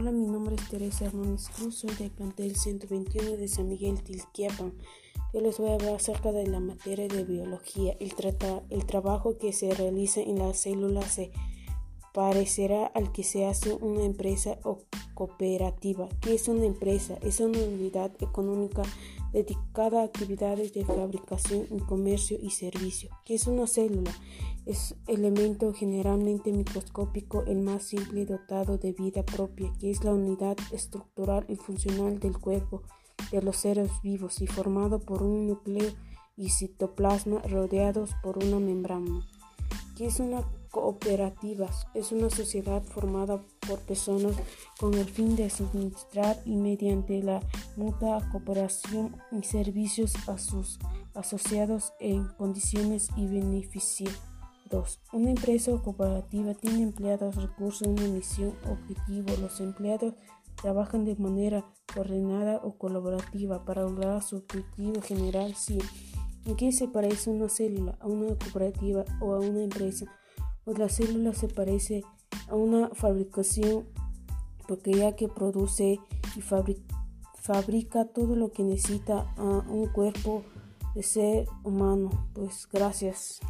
Hola, mi nombre es Teresa Hernández Cruz, soy del plantel 121 de San Miguel Tilquiapan. Yo les voy a hablar acerca de la materia de biología. El, el trabajo que se realiza en las células se parecerá al que se hace una empresa o cooperativa. ¿Qué es una empresa? Es una unidad económica dedicada a actividades de fabricación, comercio y servicio. ¿Qué es una célula? Es elemento generalmente microscópico, el más simple dotado de vida propia, que es la unidad estructural y funcional del cuerpo de los seres vivos y formado por un núcleo y citoplasma rodeados por una membrana. ¿Qué es una cooperativa? Es una sociedad formada por personas con el fin de suministrar y mediante la mutua cooperación y servicios a sus asociados en condiciones y beneficios. 2. Una empresa cooperativa tiene empleados, recursos, una misión, objetivo. Los empleados trabajan de manera coordinada o colaborativa para lograr su objetivo general. Sí. ¿En qué se parece una célula a una cooperativa o a una empresa? Pues la célula se parece a una fabricación porque ya que produce y fabrica todo lo que necesita a un cuerpo de ser humano. Pues gracias.